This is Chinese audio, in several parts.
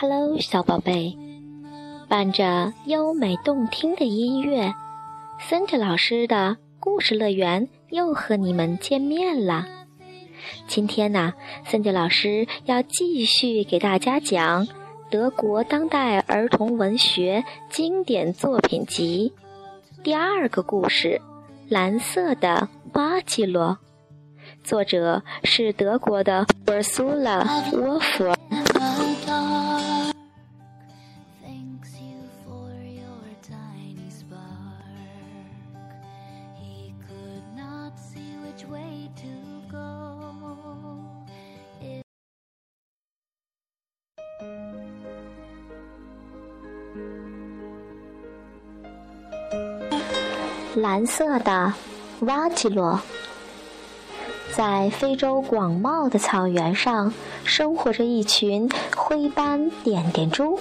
Hello，小宝贝，伴着优美动听的音乐，森特老师的故事乐园又和你们见面了。今天呢，森特老师要继续给大家讲德国当代儿童文学经典作品集第二个故事《蓝色的巴基罗》，作者是德国的尔苏蓝色的瓦吉罗，在非洲广袤的草原上生活着一群灰斑点点猪。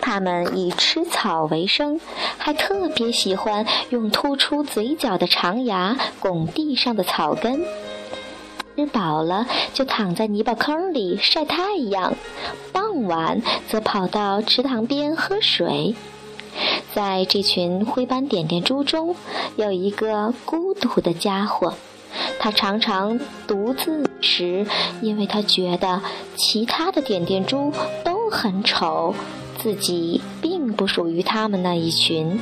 它们以吃草为生，还特别喜欢用突出嘴角的长牙拱地上的草根。吃饱了就躺在泥巴坑里晒太阳，傍晚则跑到池塘边喝水。在这群灰斑点点猪中，有一个孤独的家伙，他常常独自时，因为他觉得其他的点点猪都很丑，自己并不属于他们那一群。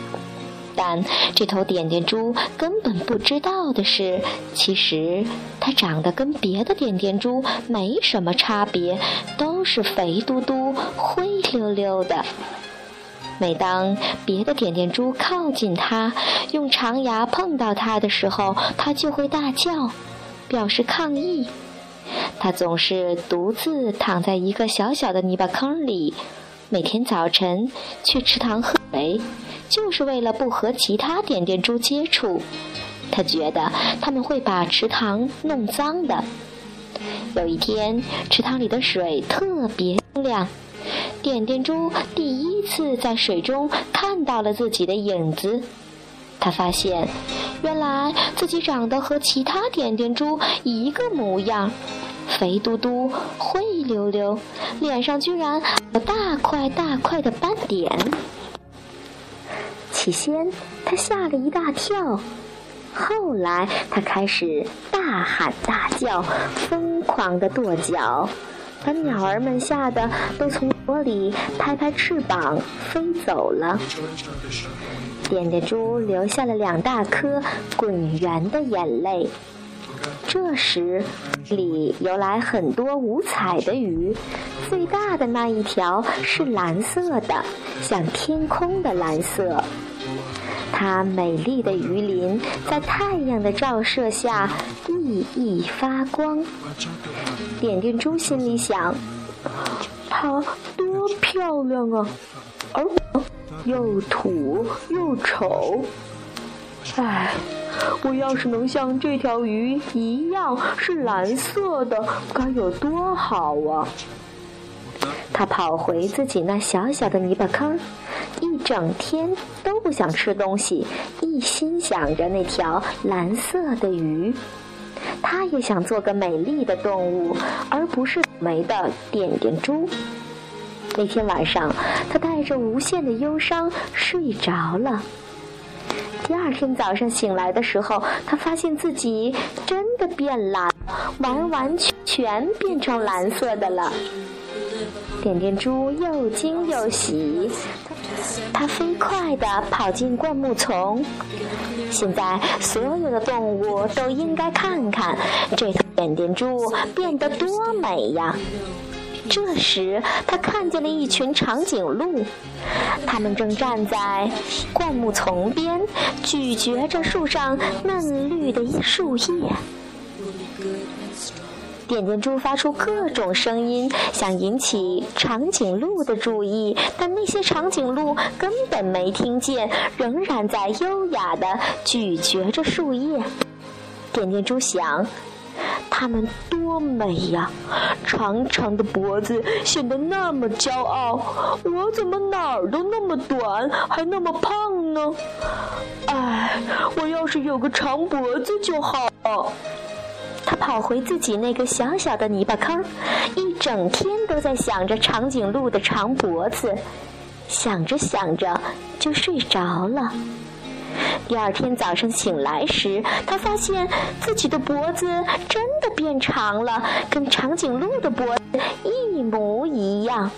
但这头点点猪根本不知道的是，其实它长得跟别的点点猪没什么差别，都是肥嘟嘟、灰溜溜的。每当别的点点猪靠近它，用长牙碰到它的时候，它就会大叫，表示抗议。它总是独自躺在一个小小的泥巴坑里，每天早晨去池塘喝水，就是为了不和其他点点猪接触。它觉得他们会把池塘弄脏的。有一天，池塘里的水特别清亮。点点猪第一次在水中看到了自己的影子，他发现，原来自己长得和其他点点猪一个模样，肥嘟嘟、灰溜溜，脸上居然有大块大块的斑点。起先，他吓了一大跳，后来他开始大喊大叫，疯狂地跺脚。把鸟儿们吓得都从窝里拍拍翅膀飞走了。点点猪流下了两大颗滚圆的眼泪。这时，里游来很多五彩的鱼，最大的那一条是蓝色的，像天空的蓝色。它美丽的鱼鳞在太阳的照射下熠熠发光。点点猪心里想：它多漂亮啊，而我又土又丑。唉，我要是能像这条鱼一样是蓝色的，该有多好啊！他跑回自己那小小的泥巴坑，一整天都不想吃东西，一心想着那条蓝色的鱼。他也想做个美丽的动物，而不是倒霉的点点猪。那天晚上，他带着无限的忧伤睡着了。第二天早上醒来的时候，他发现自己真的变蓝，完完全全变成蓝色的了。点点猪又惊又喜，它飞快地跑进灌木丛。现在，所有的动物都应该看看这头点点猪变得多美呀！这时，它看见了一群长颈鹿，它们正站在灌木丛边，咀嚼着树上嫩绿的树叶。点点猪发出各种声音，想引起长颈鹿的注意，但那些长颈鹿根本没听见，仍然在优雅地咀嚼着树叶。点点猪想：它们多美呀！长长的脖子显得那么骄傲，我怎么哪儿都那么短，还那么胖呢？唉，我要是有个长脖子就好了。他跑回自己那个小小的泥巴坑，一整天都在想着长颈鹿的长脖子，想着想着就睡着了。第二天早上醒来时，他发现自己的脖子真的变长了，跟长颈鹿的脖子一模一样。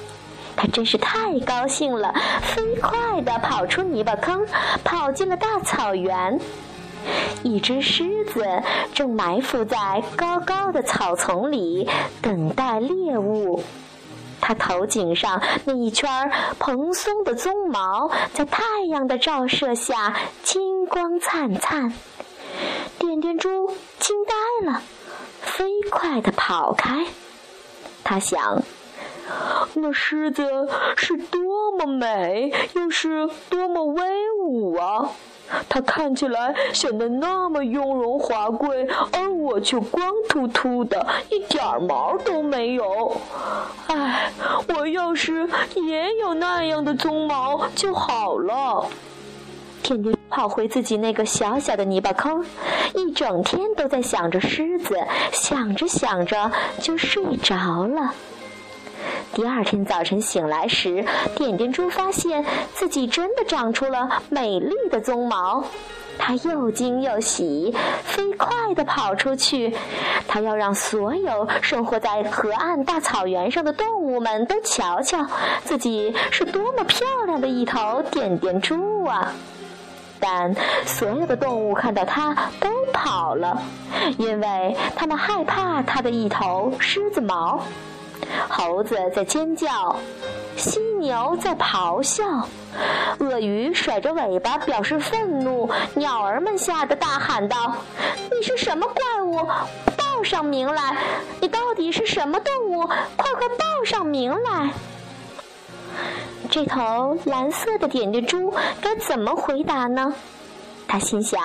他真是太高兴了，飞快地跑出泥巴坑，跑进了大草原。一只狮子正埋伏在高高的草丛里，等待猎物。它头颈上那一圈蓬松的鬃毛，在太阳的照射下金光灿灿。点点猪惊呆了，飞快地跑开。他想，那狮子是多么美，又是多么威武啊！它看起来显得那么雍容华贵，而我却光秃秃的，一点毛都没有。唉，我要是也有那样的鬃毛就好了。天天跑回自己那个小小的泥巴坑，一整天都在想着狮子，想着想着就睡着了。第二天早晨醒来时，点点猪发现自己真的长出了美丽的鬃毛，它又惊又喜，飞快地跑出去。它要让所有生活在河岸大草原上的动物们都瞧瞧，自己是多么漂亮的一头点点猪啊！但所有的动物看到它都跑了，因为它们害怕它的一头狮子毛。猴子在尖叫，犀牛在咆哮，鳄鱼甩着尾巴表示愤怒，鸟儿们吓得大喊道：“你是什么怪物？报上名来！你到底是什么动物？快快报上名来！”这头蓝色的点点猪该怎么回答呢？他心想。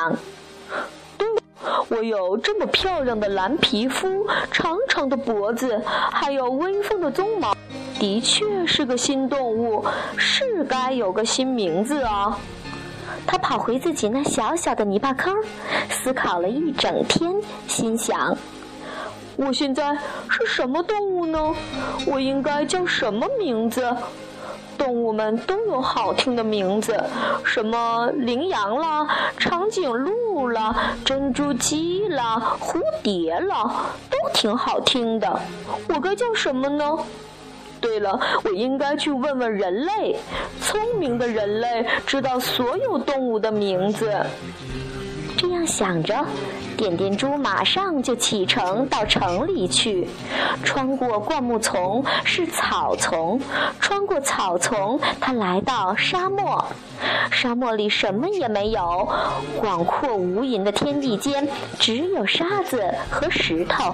我有这么漂亮的蓝皮肤、长长的脖子，还有威风的鬃毛，的确是个新动物，是该有个新名字啊！他跑回自己那小小的泥巴坑，思考了一整天，心想：我现在是什么动物呢？我应该叫什么名字？动物们都有好听的名字，什么羚羊啦、长颈鹿啦、珍珠鸡啦、蝴蝶啦，都挺好听的。我该叫什么呢？对了，我应该去问问人类。聪明的人类知道所有动物的名字。这样想着，点点猪马上就启程到城里去。穿过灌木丛是草丛，穿过草丛，它来到沙漠。沙漠里什么也没有，广阔无垠的天地间只有沙子和石头。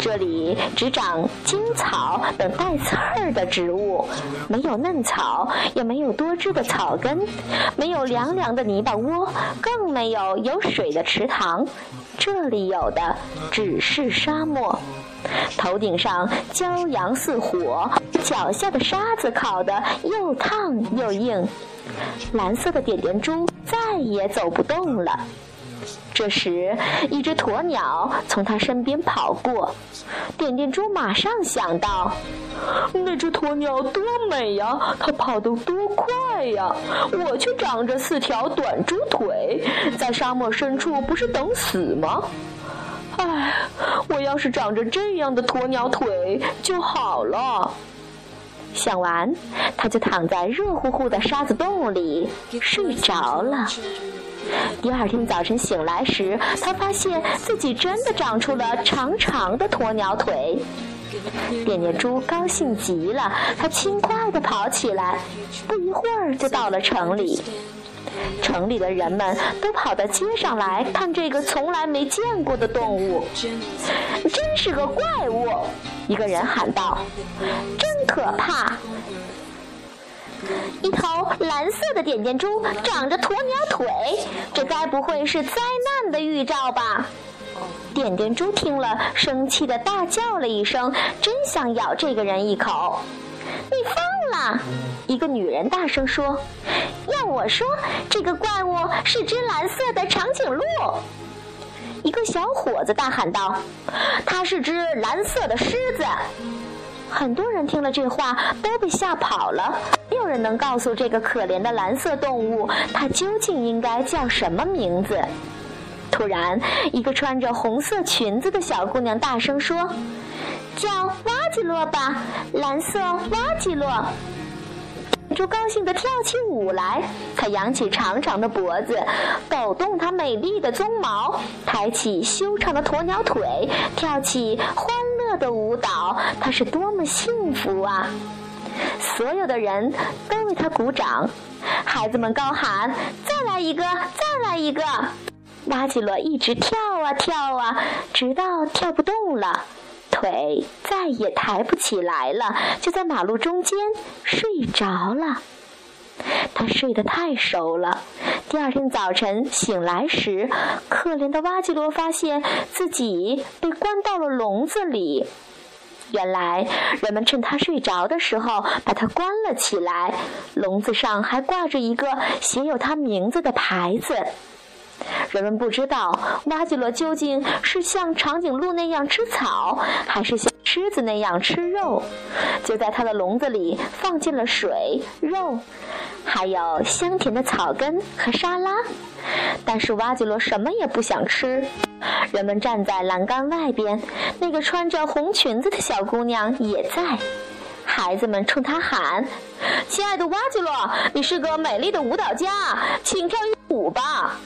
这里只长荆草等带刺儿的植物，没有嫩草，也没有多汁的草根，没有凉凉的泥巴窝，更没有有水的池塘。这里有的只是沙漠。头顶上骄阳似火，脚下的沙子烤得又烫又硬。蓝色的点点猪再也走不动了。这时，一只鸵鸟从他身边跑过，点点猪马上想到：那只鸵鸟多美呀，它跑得多快呀！我却长着四条短猪腿，在沙漠深处不是等死吗？唉，我要是长着这样的鸵鸟腿就好了。想完，他就躺在热乎乎的沙子洞里睡着了。第二天早晨醒来时，他发现自己真的长出了长长的鸵鸟腿。点点猪高兴极了，它轻快地跑起来，不一会儿就到了城里。城里的人们都跑到街上来看这个从来没见过的动物。真是个怪物！一个人喊道：“真可怕！一头蓝色的点点猪，长着鸵鸟腿，这该不会是灾难的预兆吧？”点点猪听了，生气的大叫了一声，真想咬这个人一口。你疯了！一个女人大声说：“要我说，这个怪物是只蓝色的长颈鹿。”一个小伙子大喊道：“它是只蓝色的狮子！”很多人听了这话都被吓跑了，没有人能告诉这个可怜的蓝色动物，它究竟应该叫什么名字。突然，一个穿着红色裙子的小姑娘大声说：“叫瓦吉洛吧，蓝色瓦吉洛。”猪高兴地跳起舞来，它扬起长长的脖子，抖动它美丽的鬃毛，抬起修长的鸵鸟腿，跳起欢的舞蹈。它是多么幸福啊！所有的人都为它鼓掌，孩子们高喊：“再来一个，再来一个！”拉吉罗一直跳啊跳啊，直到跳不动了，腿再也抬不起来了，就在马路中间睡着了。他睡得太熟了。第二天早晨醒来时，可怜的瓦吉罗发现自己被关到了笼子里。原来人们趁他睡着的时候把他关了起来，笼子上还挂着一个写有他名字的牌子。人们不知道瓦吉罗究竟是像长颈鹿那样吃草，还是像狮子那样吃肉，就在他的笼子里放进了水、肉，还有香甜的草根和沙拉。但是瓦吉罗什么也不想吃。人们站在栏杆外边，那个穿着红裙子的小姑娘也在。孩子们冲他喊：“亲爱的瓦吉罗，你是个美丽的舞蹈家，请跳一舞吧。”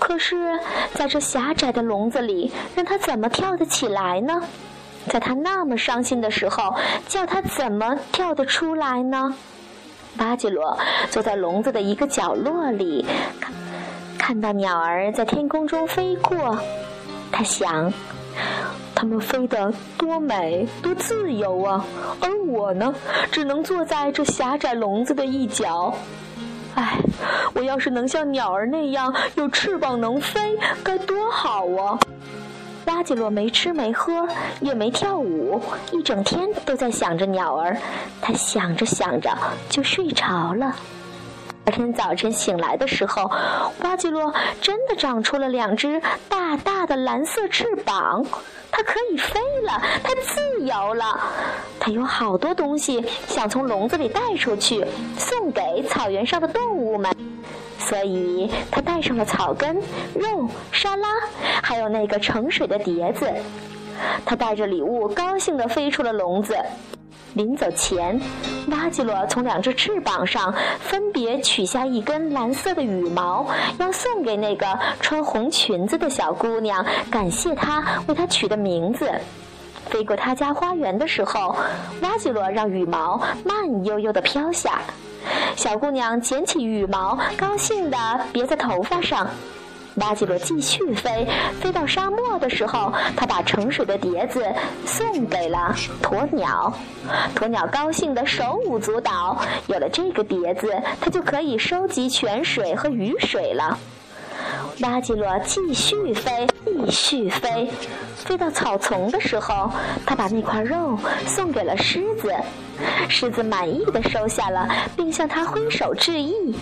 可是，在这狭窄的笼子里，让他怎么跳得起来呢？在他那么伤心的时候，叫他怎么跳得出来呢？巴吉罗坐在笼子的一个角落里，看看到鸟儿在天空中飞过，他想：它们飞得多美，多自由啊！而我呢，只能坐在这狭窄笼子的一角。唉，我要是能像鸟儿那样有翅膀能飞，该多好啊！拉吉洛没吃没喝，也没跳舞，一整天都在想着鸟儿。他想着想着就睡着了。第二天早晨醒来的时候，巴吉洛真的长出了两只大大的蓝色翅膀，它可以飞了，它自由了。它有好多东西想从笼子里带出去，送给草原上的动物们，所以它带上了草根、肉、沙拉，还有那个盛水的碟子。它带着礼物，高兴地飞出了笼子。临走前，瓦吉洛从两只翅膀上分别取下一根蓝色的羽毛，要送给那个穿红裙子的小姑娘，感谢她为她取的名字。飞过他家花园的时候，瓦吉洛让羽毛慢悠悠地飘下，小姑娘捡起羽毛，高兴地别在头发上。拉吉罗继续飞，飞到沙漠的时候，他把盛水的碟子送给了鸵鸟。鸵鸟高兴得手舞足蹈，有了这个碟子，它就可以收集泉水和雨水了。巴吉罗继续飞，继续飞，飞到草丛的时候，他把那块肉送给了狮子。狮子满意的收下了，并向他挥手致意。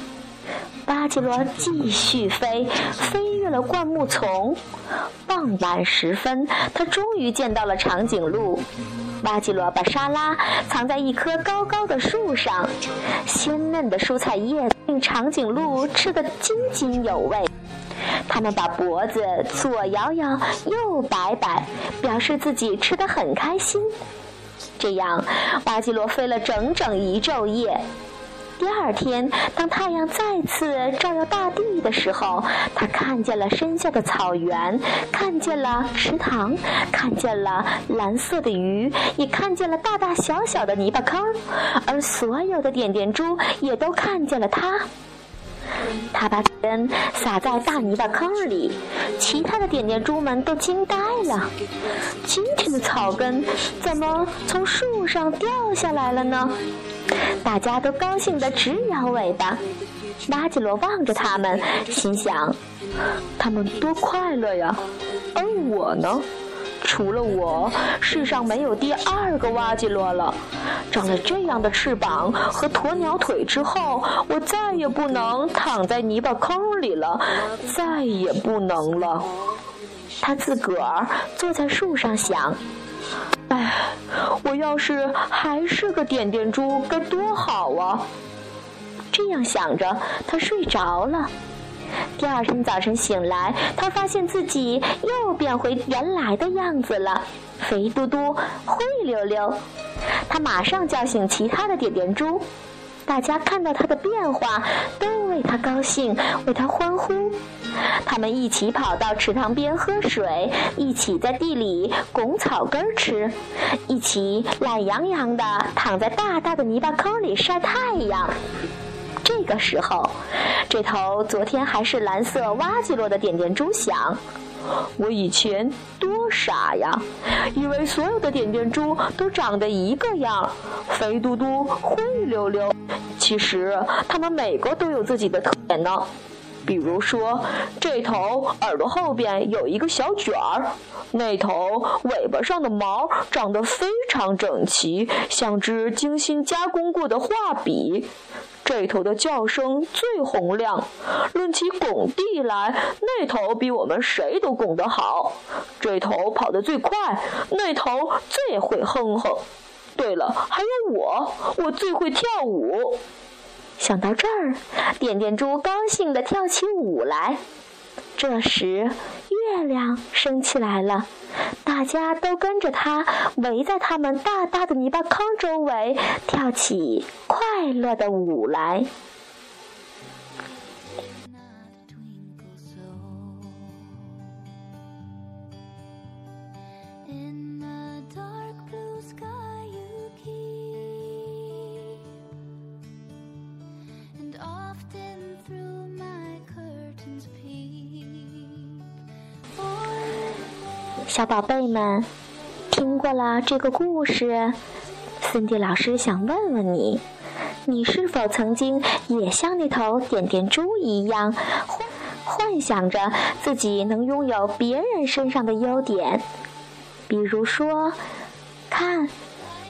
巴吉罗继续飞，飞越了灌木丛。傍晚时分，他终于见到了长颈鹿。巴吉罗把沙拉藏在一棵高高的树上，鲜嫩的蔬菜叶令长颈鹿吃得津津有味。他们把脖子左摇摇，右摆摆，表示自己吃得很开心。这样，巴吉罗飞了整整一昼夜。第二天，当太阳再次照耀大地的时候，他看见了身下的草原，看见了池塘，看见了蓝色的鱼，也看见了大大小小的泥巴坑，而所有的点点猪也都看见了他。他把根撒在大泥巴坑里，其他的点点猪们都惊呆了。今天的草根怎么从树上掉下来了呢？大家都高兴得直摇尾巴。拉吉罗望着他们，心想：他们多快乐呀！而我呢？除了我，世上没有第二个瓦吉罗了。长了这样的翅膀和鸵鸟腿之后，我再也不能躺在泥巴坑里了，再也不能了。他自个儿坐在树上想：哎，我要是还是个点点猪，该多好啊！这样想着，他睡着了。第二天早晨醒来，他发现自己又变回原来的样子了，肥嘟嘟、灰溜溜。他马上叫醒其他的点点猪，大家看到他的变化，都为他高兴，为他欢呼。他们一起跑到池塘边喝水，一起在地里拱草根吃，一起懒洋洋地躺在大大的泥巴坑里晒太阳。这个时候，这头昨天还是蓝色挖吉洛的点点猪想：“我以前多傻呀，以为所有的点点猪都长得一个样，肥嘟嘟、灰溜溜。其实它们每个都有自己的特点呢。比如说，这头耳朵后边有一个小卷儿，那头尾巴上的毛长得非常整齐，像只精心加工过的画笔。”这头的叫声最洪亮，论起拱地来，那头比我们谁都拱得好。这头跑得最快，那头最会哼哼。对了，还有我，我最会跳舞。想到这儿，点点猪高兴地跳起舞来。这时，月亮升起来了，大家都跟着它围在他们大大的泥巴坑周围，跳起快乐的舞来。小宝贝们，听过了这个故事，森迪老师想问问你：你是否曾经也像那头点点猪一样，幻幻想着自己能拥有别人身上的优点？比如说，看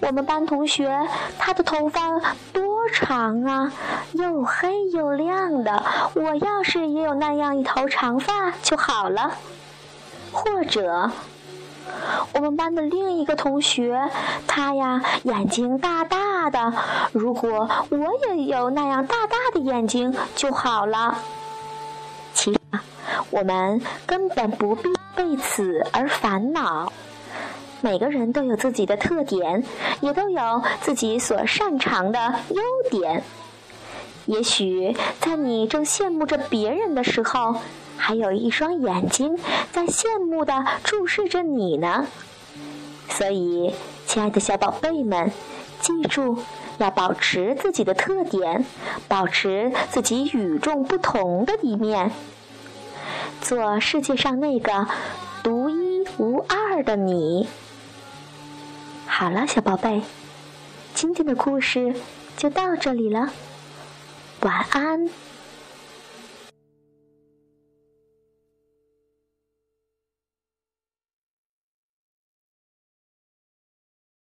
我们班同学，他的头发多长啊，又黑又亮的。我要是也有那样一头长发就好了。或者，我们班的另一个同学，他呀眼睛大大的，如果我也有那样大大的眼睛就好了。其实，我们根本不必为此而烦恼。每个人都有自己的特点，也都有自己所擅长的优点。也许在你正羡慕着别人的时候，还有一双眼睛在羡慕地注视着你呢。所以，亲爱的小宝贝们，记住要保持自己的特点，保持自己与众不同的一面，做世界上那个独一无二的你。好了，小宝贝，今天的故事就到这里了。晚安。